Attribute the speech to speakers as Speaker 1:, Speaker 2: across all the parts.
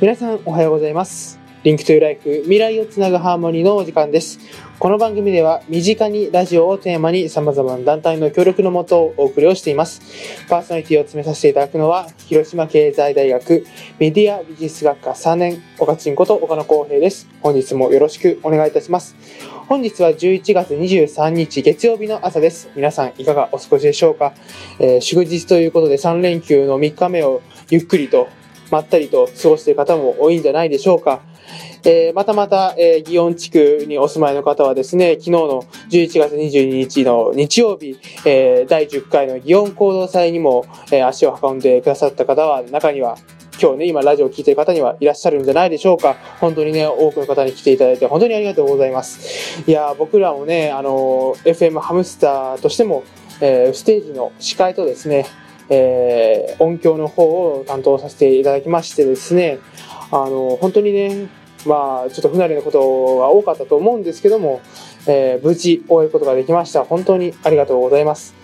Speaker 1: 皆さんおはようございます。 Link to Life 未来をつなぐハーモニーのお時間です。この番組では身近にラジオをテーマに様々な団体の協力のもとお送りをしています。パーソナリティを務めさせていただくのは広島経済大学メディアビジネス学科3年岡ちんこと岡野光平です。本日もよろしくお願いいたします。本日は11月23日月曜日の朝です。皆さんいかがお過ごしでしょうか、えー祝日ということで3連休の3日目をゆっくりとまったりと過ごしている方も多いんじゃないでしょうか。えーまたまた、えー、祇園地区にお住まいの方はですね、昨日の11月22日の日曜日、えー第10回の祇園行動祭にも、えー足を運んでくださった方は、中には、今日ね、今ラジオを聞いている方にはいらっしゃるんじゃないでしょうか。本当にね、多くの方に来ていただいて、本当にありがとうございます。いや、僕らもね、あのー FM ハムスターとしても、えステージの司会とですね、えー音響の方を担当させていただきましてですね、あの、本当にね、まあ、ちょっと不慣れなことが多かったと思うんですけども、えー無事終えることができました。本当にありがとうございます。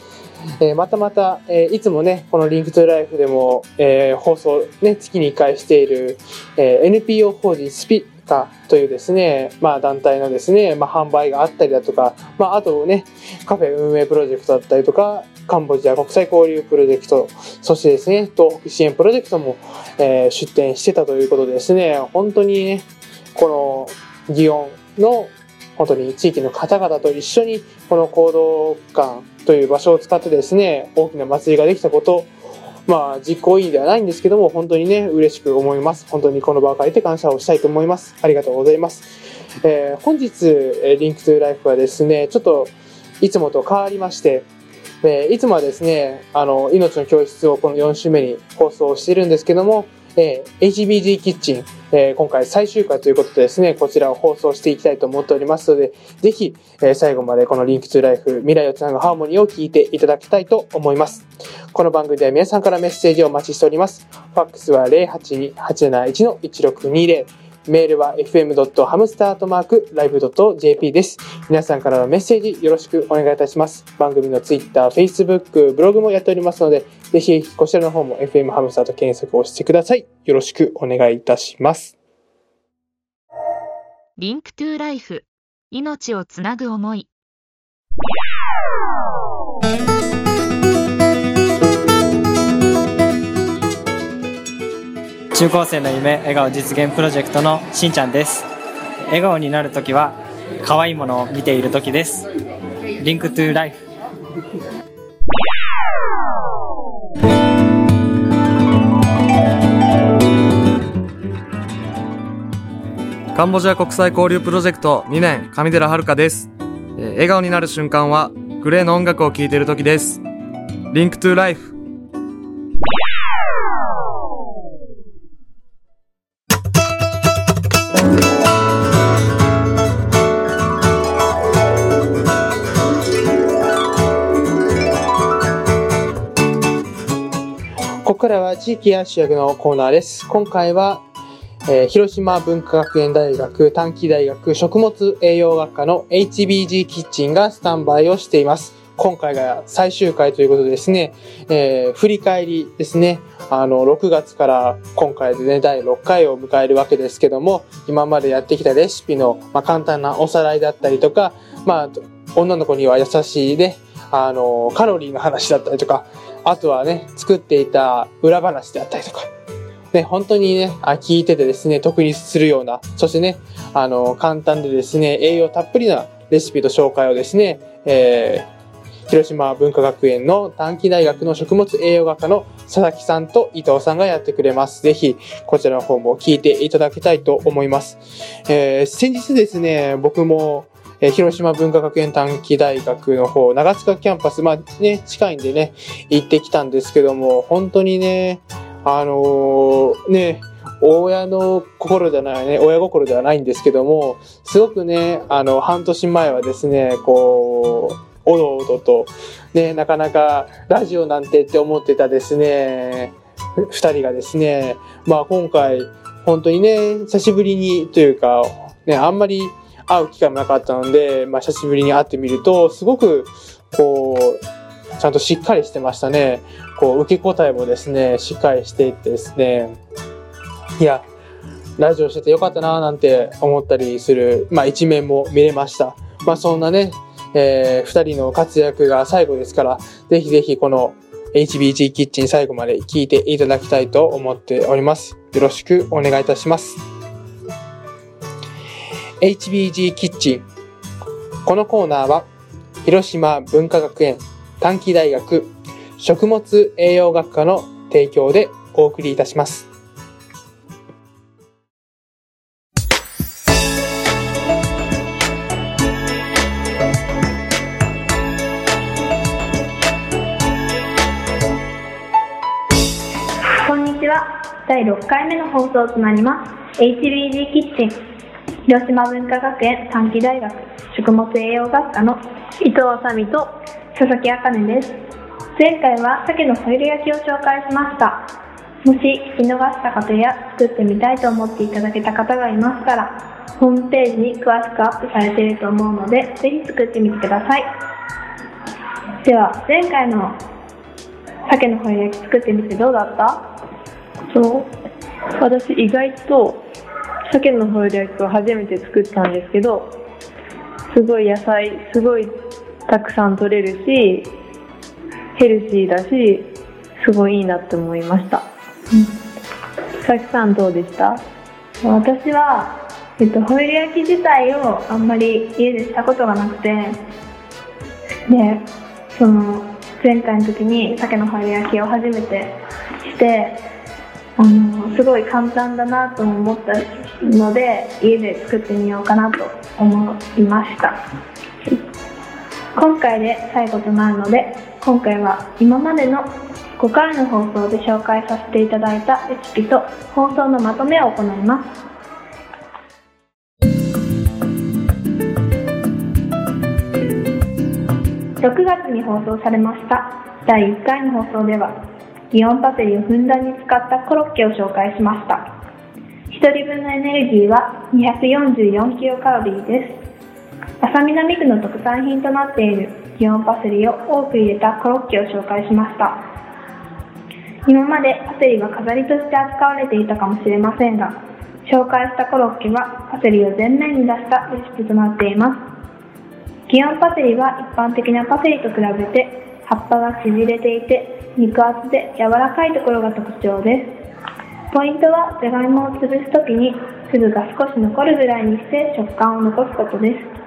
Speaker 1: えーまたまた、えーいつもね、このリンクトゥライフでも、えー放送ね、月に1回している、えー NPO 法人スピカというですね、まあ団体のですね、まあ販売があったりだとか、まああとね、カフェ運営プロジェクトだったりとか、カンボジア国際交流プロジェクト、そしてですね、東北支援プロジェクトも、えー出展してたということでですね、本当にね、この祇園の本当に地域の方々と一緒にこの行動館という場所を使ってですね、大きな祭りができたこと、まあ実行委員ではないんですけども、本当にね、嬉しく思います。本当にこの場を借りて感謝をしたいと思います。ありがとうございます。えー本日、え Link to Life はですね、ちょっといつもと変わりまして、えーいつもはですね、あの、命の教室をこの4週目に放送しているんですけども、えー HBG キッチン、えー今回最終回ということでですね、こちらを放送していきたいと思っておりますので、ぜひ、えー最後までこの Link to Life 未来をつなぐハーモニーを聞いていただきたいと思います。この番組では皆さんからメッセージをお待ちしております。ファックスは082-871-1620。メールは fm.hamster.live.jp です。皆さんからのメッセージよろしくお願いいたします。番組の Twitter、Facebook、ブログもやっておりますので、ぜひこちらの方も FM ハムスターと検索をしてください。よろしくお願いいたします。
Speaker 2: リンクトゥライフ命をつなぐ思い
Speaker 3: 中高生の夢笑顔実現プロジェクトのしんちゃんです。笑顔になるときは可愛いものを見ているときです。リンクトゥライフ。
Speaker 4: カンボジア国際交流プロジェクト2年上寺遥です、笑顔になる瞬間はグレーの音楽を聴いている時です。リンクトゥライフ。
Speaker 1: からは地域や主役のコーナーです。今回は、えー広島文化学園大学短期大学食物栄養学科の HBG キッチンがスタンバイをしています。今回が最終回ということでですね、えー振り返りですね。あの、6月から今回でね、第6回を迎えるわけですけども、今までやってきたレシピの、まあ、簡単なおさらいだったりとか、まあ、女の子には優しいね、あの、カロリーの話だったりとか、あとはね、作っていた裏話であったりとか、ね、本当にね、あ聞いててですね、得にするような、そしてね、あの、簡単でですね、栄養たっぷりなレシピと紹介をですね、えー広島文化学園の短期大学の食物栄養学科の佐々木さんと伊藤さんがやってくれます。ぜひ、こちらの方も聞いていただきたいと思います。えー先日ですね、僕も、えー広島文化学園短期大学の方、長塚キャンパス、まあね、近いんでね、行ってきたんですけども、本当にね、あのーね、親の心じゃないね、親心ではないんですけども、すごくね、あの、半年前はですね、こう、おどおどと、ね、なかなかラジオなんてって思ってたですね、二人がですね、まあ今回、本当にね、久しぶりにというか、ね、あんまり会う機会もなかったので、まあ久しぶりに会ってみると、すごく、こう、ちゃんとしっかりしてましたね。こう、受け答えもですね、しっかりしていてですね。いや、ラジオしててよかったなーなんて思ったりする、まあ、一面も見れました。まあ、そんなね、えー、二人の活躍が最後ですから、ぜひぜひこの HBG キッチン最後まで聞いていただきたいと思っております。よろしくお願いいたします。HBG キッチン。このコーナーは、広島文化学園短期大学食物栄養学科の提供でお送りいたします。
Speaker 5: こんにちは。第6回目の放送となります。HBG キッチン。広島文化学園短期大学食物栄養学科の伊藤あさみと佐々木あかねです。前回は鮭のホイル焼きを紹介しました。もし聞き逃した方や作ってみたいと思っていただけた方がいましたら、ホームページに詳しくアップされていると思うので、ぜひ作ってみてください。では、前回の鮭のホイル焼き作ってみてどうだった？
Speaker 6: そう私意外と鮭のホイル焼きを初めて作ったんですけどすごい野菜すごいたくさん取れるしヘルシーだしすごいいいなって思いました。佐々木さんどうでした？
Speaker 5: 私は、えっと、ホイル焼き自体をあんまり家でしたことがなくてでその前回の時に鮭のホイル焼きを初めてしてあのすごい簡単だなと思ったので家で作ってみようかなと思いました。今回で最後となるので今回は今までの5回の放送で紹介させていただいたレシピと放送のまとめを行います。6月に放送されました。第1回の放送ではギオンパセリをふんだんに使ったコロッケを紹介しました。1人分のエネルギーは244キロカロリーです。浅見並区の特産品となっているギオンパセリを多く入れたコロッケを紹介しました。今までパセリは飾りとして扱われていたかもしれませんが紹介したコロッケはパセリを前面に出したレシピとなっています。ギオンパセリは一般的なパセリと比べて葉っぱが縮れていて肉厚で柔らかいところが特徴です。ポイントはじゃがいもを潰すときに粒が少し残るぐらいにして食感を残すことです。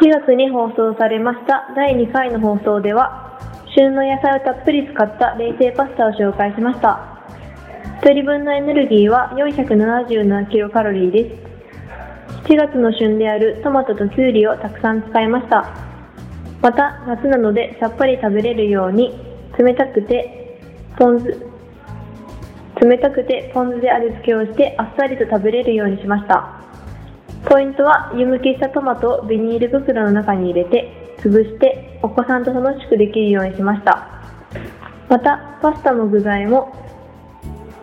Speaker 6: 7月に放送されました第2回の放送では旬の野菜をたっぷり使った冷製パスタを紹介しました。1人分のエネルギーは477キロカロリーです。7月の旬であるトマトとキュウリをたくさん使いました。また夏なのでさっぱり食べれるように冷たくてポン酢冷たくてポン酢で味付けをしてあっさりと食べれるようにしました。ポイントは湯むきしたトマトをビニール袋の中に入れて潰してお子さんと楽しくできるようにしました。またパスタの具材も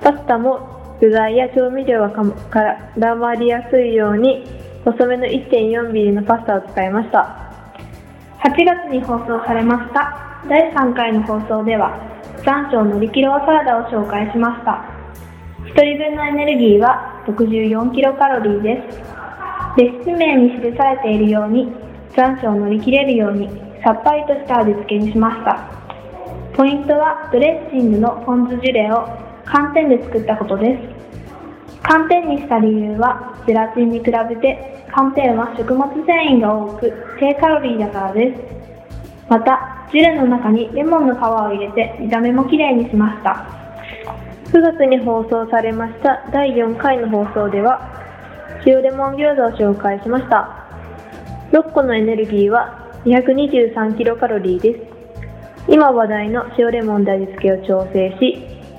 Speaker 6: パスタも具材や調味料が絡まりやすいように細めの 1.4mm のパスタを使いました。
Speaker 5: 8月に放送されました第3回の放送では残暑のりきろうサラダを紹介しました。1人分のエネルギーは64キロカロリーです。レシピ名に記されているように残暑を乗り切れるようにさっぱりとした味付けにしました。ポイントはドレッシングのポン酢ジュレを寒天で作ったことです。寒天にした理由はゼラチンに比べて寒天は食物繊維が多く低カロリーだからです。またジュレの中にレモンの皮を入れて見た目もきれいにしました。
Speaker 6: 9月に放送されました第4回の放送では塩レモン餃子を紹介しました。6個のエネルギーは223キロカロリーです。今話題の塩レモンで味付けを調整し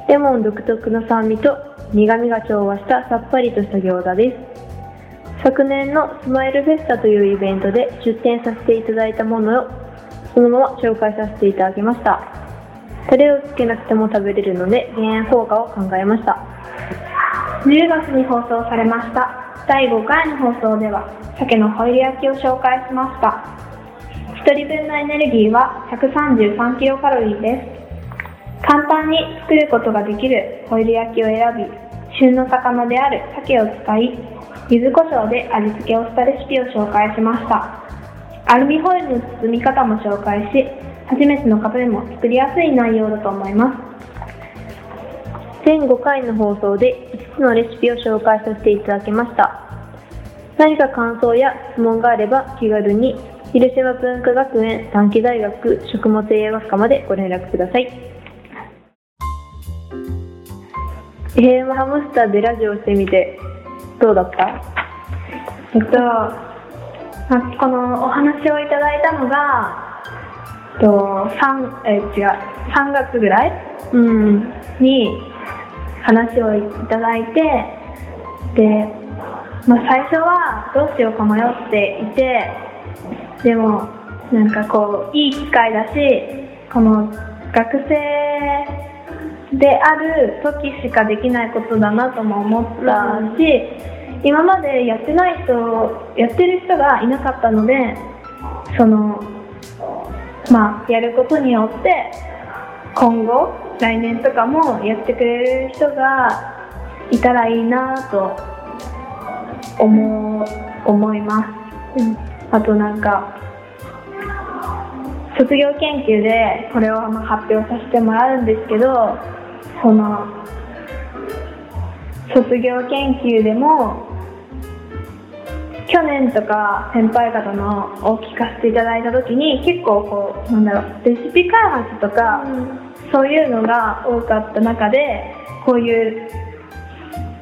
Speaker 6: レモン独特の酸味と苦味が調和したさっぱりとした餃子です。昨年のスマイルフェスタというイベントで出展させていただいたものをそのまま紹介させていただきました。タレをつけなくても食べれるので減塩効果を考えました。
Speaker 5: 10月に放送されました。第5回の放送では鮭のホイル焼きを紹介しました。1人分のエネルギーは133キロカロリーです。簡単に作ることができるホイル焼きを選び旬の魚である鮭を使い柚子胡椒で味付けをしたレシピを紹介しました。アルミホイルの包み方も紹介し初めての方でも作りやすい内容だと思います。
Speaker 7: 全5回の放送で5つのレシピを紹介させていただきました。何か感想や質問があれば気軽に広島文化学園短期大学食物栄養学科までご連絡ください。FM ハムスターでラジオしてみてどうだった？
Speaker 5: えっと、まこのお話をいただいたのが、と、3, え違う3月ぐらい
Speaker 7: うん
Speaker 5: に話をいただいてで、まあ、最初はどうしようか迷っていてでもなんかこういい機会だしこの学生である時しかできないことだなとも思ったし、今までやってない人やってる人がいなかったのでそのまあやることによって今後来年とかもやってくれる人がいたらいいなと思う思います、あとなんか卒業研究でこれをまあ発表させてもらうんですけどその卒業研究でも去年とか先輩方のを聞かせていただいた時に結構こうなんだろうレシピ開発とか、そういうのが多かった中でこういう、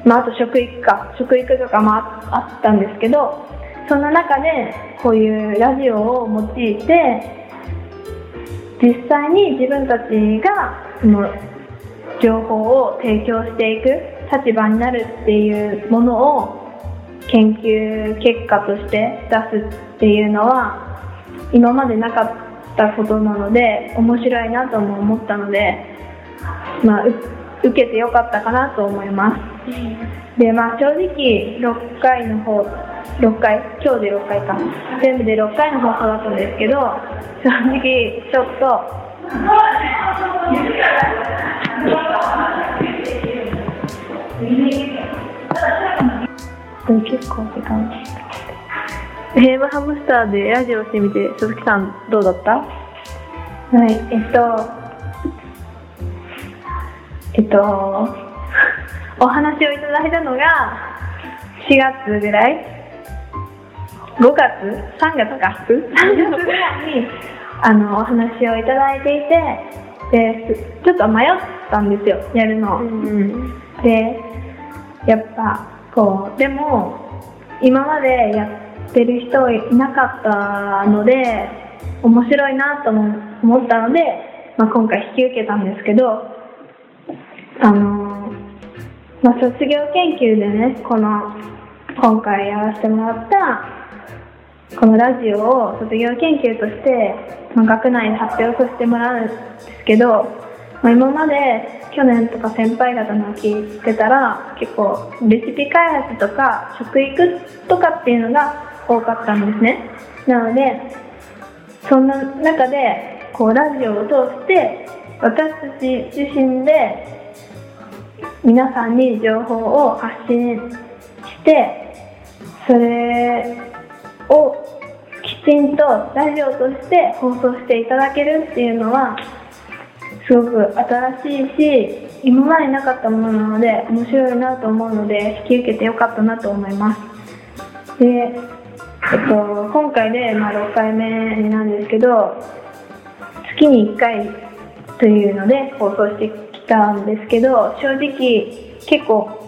Speaker 5: まあ、あと食育か食育とかもああったんですけどそんな中でこういうラジオを用いて実際に自分たちがその情報を提供していく立場になるっていうものを研究結果として出すっていうのは今までなかったことなので面白いなとも思ったので、まあ、う受けてよかったかなと思います。でまあ正直6回の方6回？今日で6回か。全部で6回の放送だったんですけど正直ちょっと結構時間
Speaker 7: FM ハムスターでラジオしてみて鈴木さんどうだった？
Speaker 5: はい、えっと、えっと、お話をいただいたのが4月ぐらい ?5 月 ?3 月か ?3 月ぐらいにあのお話をいただいていて、で、ちょっと迷ったんですよ、やるの。で、やっぱ、こう、でも、今までやってる人いなかったので、面白いなと思ったので、まあ、今回引き受けたんですけど、あのまあ、卒業研究でね、この、今回やらせてもらった、このラジオを卒業研究として、まあ、学内で発表させてもらうんですけど、まあ、今まで去年とか先輩方の聞いてたら結構レシピ開発とか食育とかっていうのが多かったんですね。なのでそんな中でこうラジオを通して私たち自身で皆さんに情報を発信してそれをきちんとラジオとして放送していただけるっていうのはすごく新しいし今までなかったものなので面白いなと思うので引き受けてよかったなと思います。で、えっと、今回で、まあ、6回目なんですけど月に1回というので放送してきたんですけど正直結構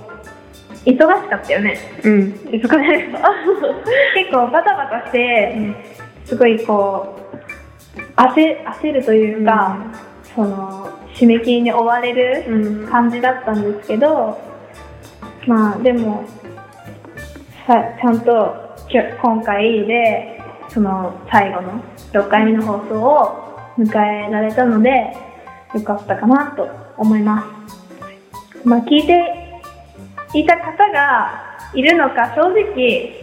Speaker 5: 忙しかったよね。
Speaker 7: うん。
Speaker 5: 忙しかった。結構バタバタしてすごいこう焦焦るというか、その締め切りに追われる
Speaker 7: うん。
Speaker 5: 感じだったんですけど、まあでもさちゃんと今回でその最後の6回目の放送を迎えられたのでよかったかなと思います。まあ、聞いていた方がいるのか正直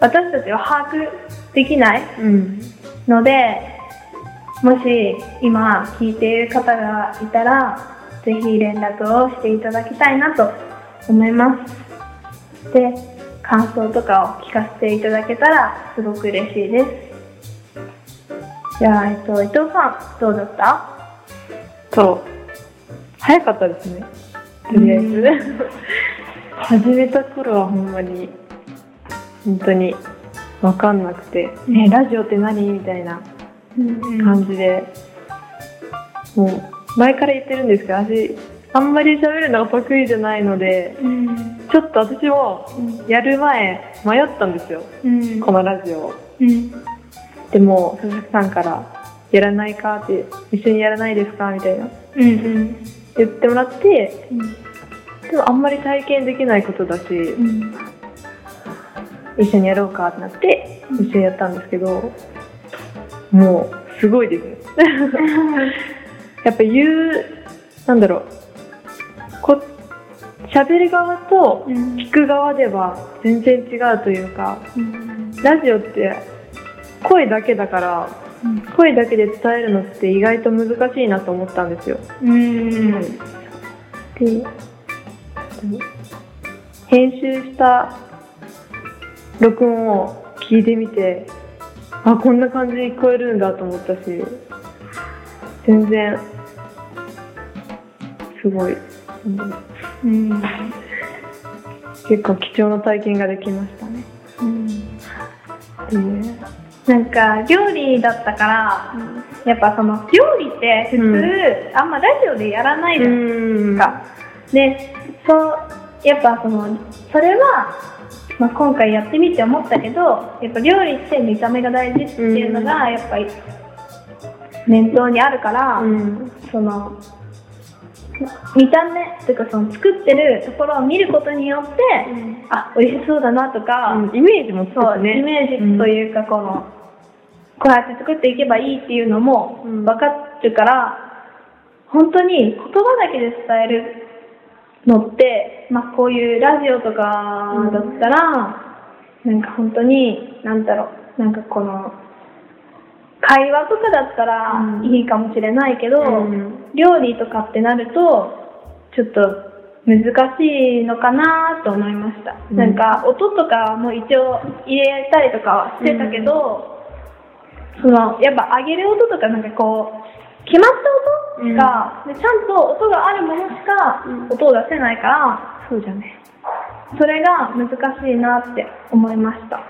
Speaker 5: 私たちは把握できない
Speaker 7: うん。
Speaker 5: のでもし今聞いている方がいたらぜひ連絡をしていただきたいなと思います。で、感想とかを聞かせていただけたらすごく嬉しいです。じゃあ、えっと、伊藤さん、どうだった？
Speaker 7: そう。早かったですね。とりあえず。始めた頃はほんまに、本当にわかんなくて、え、ラジオって何？みたいな感じで、もう、前から言ってるんですけど、私、あんまり喋るのが得意じゃないので、
Speaker 5: うん。
Speaker 7: ちょっと私もやる前迷ったんですよ、
Speaker 5: うん。
Speaker 7: このラジオ。でも、佐々木さんから、やらないかって、一緒にやらないですかみたいな。
Speaker 5: うん。うん。
Speaker 7: 言ってもらって、でもあんまり体験できないことだし、
Speaker 5: うん。
Speaker 7: 一緒にやろうかってなって、一緒にやったんですけど、もう、すごいですね。やっぱ言う、なんだろう、こ、喋る側と
Speaker 5: うん。
Speaker 7: 聞く側では全然違うというか、
Speaker 5: うん。
Speaker 7: ラジオって声だけだから、声だけで伝えるのって意外と難しいなと思ったんですよ。
Speaker 5: うん。
Speaker 7: で、編集した録音を聞いてみて、あ、こんな感じに聞こえるんだと思ったし、全然、すごい、う
Speaker 5: うん。
Speaker 7: 結構貴重な体験ができましたね。で
Speaker 5: なんか料理だったから、やっぱその料理って普通、
Speaker 7: うん
Speaker 5: あんまラジオでやらないじゃない
Speaker 7: うん
Speaker 5: ですか。で、そう、やっぱその、それは、まあ、今回やってみて思ったけど、やっぱ料理って見た目が大事っていうのが、やっぱり念頭にあるから、
Speaker 7: うん。
Speaker 5: その、見た目というかその作ってるところを見ることによって、あ、美味しそうだなとか、
Speaker 7: うんイメージもつく
Speaker 5: そう。イメージというか、この、こうやって作っていけばいいっていうのも
Speaker 7: うん。
Speaker 5: 分かるから、本当に言葉だけで伝えるのって、まあこういうラジオとかだったら、なんか本当に、なんだろう、なんかこの、会話とかだったら
Speaker 7: うん。
Speaker 5: いいかもしれないけど、
Speaker 7: うん。
Speaker 5: 料理とかってなると、ちょっと難しいのかなと思いました。
Speaker 7: うん。
Speaker 5: なんか音とかも一応入れたりとかはしてたけど、そのやっぱ上げる音とかなんかこう、決まった音が、でちゃんと音があるものしか音を出せないから、
Speaker 7: そうじゃね。
Speaker 5: それが難しいなって思いました。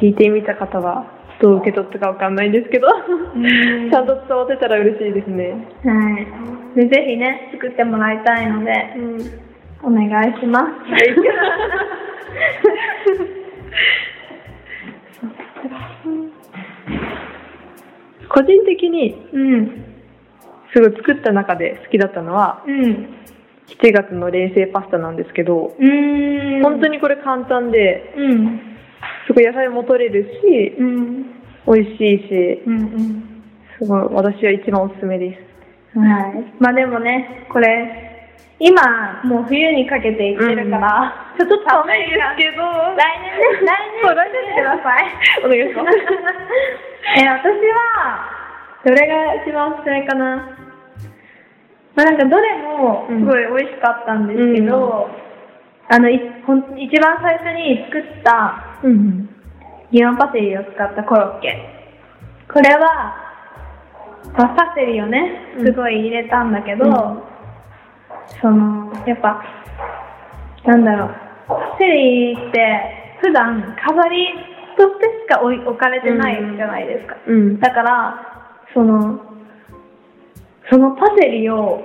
Speaker 7: 聞いてみた方はどう受け取ったかわかんないんですけど、ちゃんと伝わってたら嬉しいですね。
Speaker 5: はい。で、ぜひね、作ってもらいたいので、お願いします。
Speaker 7: 個人的に
Speaker 5: うん。
Speaker 7: すごい作った中で好きだったのは、
Speaker 5: うん。
Speaker 7: 7月の冷製パスタなんですけど、
Speaker 5: うーん。
Speaker 7: 本当にこれ簡単で、
Speaker 5: うん。
Speaker 7: すごい野菜も取れるし、
Speaker 5: うん。
Speaker 7: 美味しいし、
Speaker 5: うんうん。
Speaker 7: すごい私は一番おすすめです。
Speaker 5: はい。まあでもね、これ、今、もう冬にかけていってるから、ちょっと寒いですけど、来年ね、来年
Speaker 7: 来
Speaker 5: てください。
Speaker 7: お願いします
Speaker 5: え、私は、どれが一番おすすめかな？まあなんかどれもすごい美味しかったんですけど、あの、いほん一番最初に作った
Speaker 7: うん。
Speaker 5: ギオンパセリを使ったコロッケ。これは、まあパセリをね、すごい入れたんだけど、
Speaker 7: うん
Speaker 5: その、やっぱ、なんだろう、パセリって普段飾りとしてしか置い置かれてないじゃないですか。
Speaker 7: うん。
Speaker 5: だから、その、そのパセリを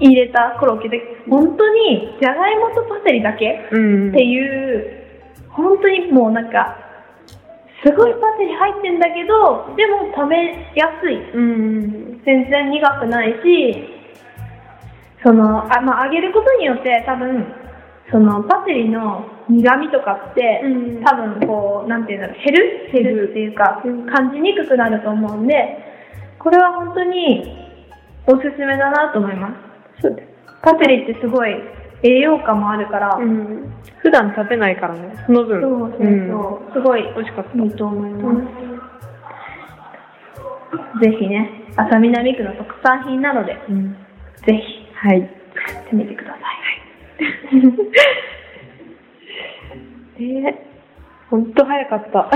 Speaker 5: 入れたコロッケで、本当にじゃがいもとパセリだけ
Speaker 7: うん。
Speaker 5: っていう、本当にもうなんか、すごいパセリ入ってんだけど、でも食べやすい。
Speaker 7: うん。
Speaker 5: 全然苦くないし、その、あ、まあ、揚げることによって多分、そのパセリの苦味とかって、
Speaker 7: うん
Speaker 5: 多分こう、なんていうんだろう、減る減るっていうか、
Speaker 7: うん
Speaker 5: 感じにくくなると思うんで、これは本当におすすめだなと思います。
Speaker 7: そうです。
Speaker 5: パセリってすごい栄養価もあるから、
Speaker 7: うん。普段食べないからね、その分。
Speaker 5: そうそうそう、すごい
Speaker 7: 美味しかった。
Speaker 5: いいと思います。ぜひね、浅南区の特産品なので、
Speaker 7: うん。
Speaker 5: ぜひ
Speaker 7: はい。作ってみてください。えー、ほんと早かった。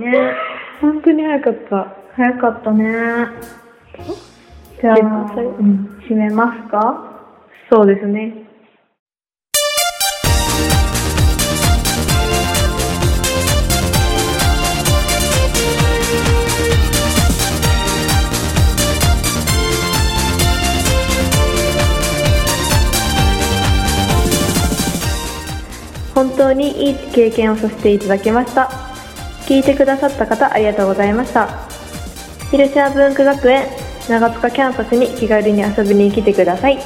Speaker 5: ね
Speaker 7: 本当に早かった。
Speaker 5: 早かったね。じゃあ、うん、締めますか？
Speaker 7: そうですね。当にいい経験をさせていただきました。聞いてくださった方ありがとうございました。広島文化学園長塚キャンパスに気軽に遊びに来てください。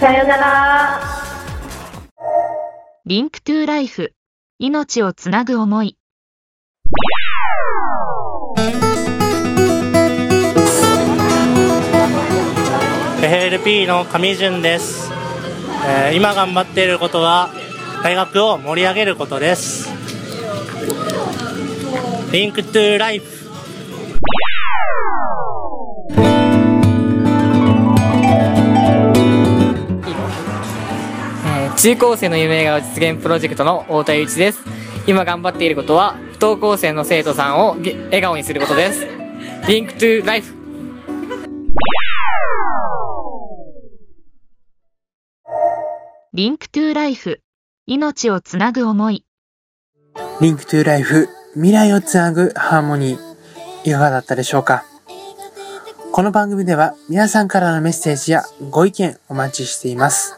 Speaker 7: さようなら。
Speaker 2: Link to Life。命をつなぐ思い。
Speaker 8: FLP の上潤です、えー今頑張っていることは大学を盛り上げることです。リンクトゥライフ。
Speaker 9: えー中高生の夢が実現プロジェクトの太田祐一です。今頑張っていることは不登校生の生徒さんを笑顔にすることです。
Speaker 2: Link to Life。 Link to Life。命をつなぐ思い。
Speaker 1: Link to Life 未来をつなぐハーモニーいかがだったでしょうか？この番組では皆さんからのメッセージやご意見お待ちしています。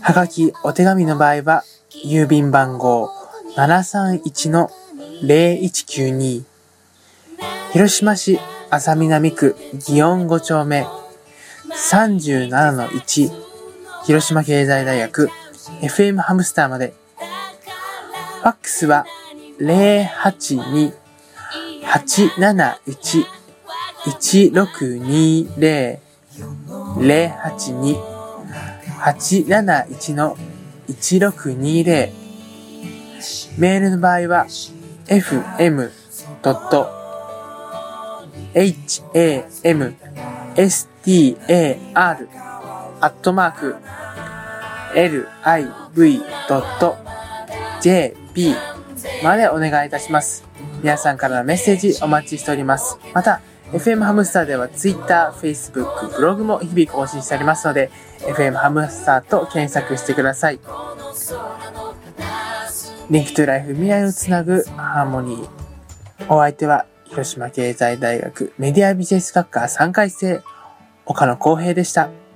Speaker 1: はがき、お手紙の場合は郵便番号731-0192広島市安佐南区祇園5丁目37-1広島経済大学 FM ハムスターまで。ファックスは082-871-1620 082-871-1620メールの場合は fm.hamstar アットマーク liv.jp までお願いいたします。皆さんからのメッセージお待ちしております。また、FM ハムスターでは Twitter、Facebook、ブログも日々更新しておりますので、FM ハムスターと検索してください。リンクトゥライフ未来をつなぐハーモニー。お相手は、広島経済大学メディアビジネス学科3回生、岡野光平でした。